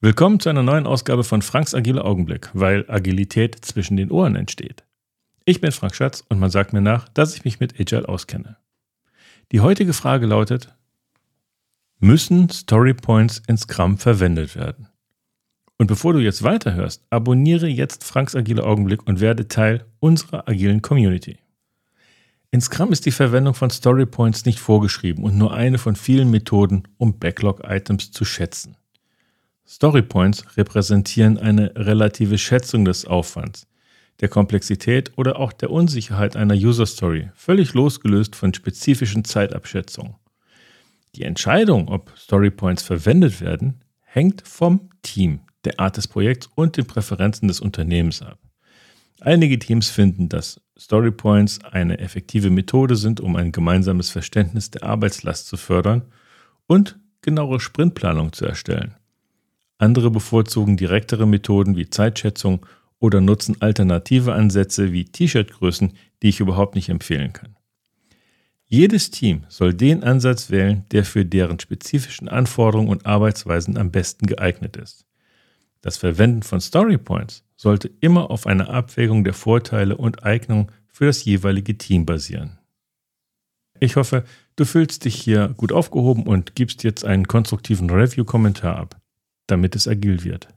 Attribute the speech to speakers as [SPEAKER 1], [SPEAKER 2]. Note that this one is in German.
[SPEAKER 1] Willkommen zu einer neuen Ausgabe von Franks Agile Augenblick, weil Agilität zwischen den Ohren entsteht. Ich bin Frank Schatz und man sagt mir nach, dass ich mich mit Agile auskenne. Die heutige Frage lautet, müssen Storypoints in Scrum verwendet werden? Und bevor du jetzt weiterhörst, abonniere jetzt Franks Agile Augenblick und werde Teil unserer agilen Community. In Scrum ist die Verwendung von Storypoints nicht vorgeschrieben und nur eine von vielen Methoden, um Backlog-Items zu schätzen. Storypoints repräsentieren eine relative Schätzung des Aufwands, der Komplexität oder auch der Unsicherheit einer User Story, völlig losgelöst von spezifischen Zeitabschätzungen. Die Entscheidung, ob Storypoints verwendet werden, hängt vom Team, der Art des Projekts und den Präferenzen des Unternehmens ab. Einige Teams finden, dass Storypoints eine effektive Methode sind, um ein gemeinsames Verständnis der Arbeitslast zu fördern und genauere Sprintplanung zu erstellen. Andere bevorzugen direktere Methoden wie Zeitschätzung oder nutzen alternative Ansätze wie T-Shirt-Größen, die ich überhaupt nicht empfehlen kann. Jedes Team soll den Ansatz wählen, der für deren spezifischen Anforderungen und Arbeitsweisen am besten geeignet ist. Das Verwenden von Storypoints sollte immer auf einer Abwägung der Vorteile und Eignung für das jeweilige Team basieren. Ich hoffe, du fühlst dich hier gut aufgehoben und gibst jetzt einen konstruktiven Review-Kommentar ab damit es agil wird.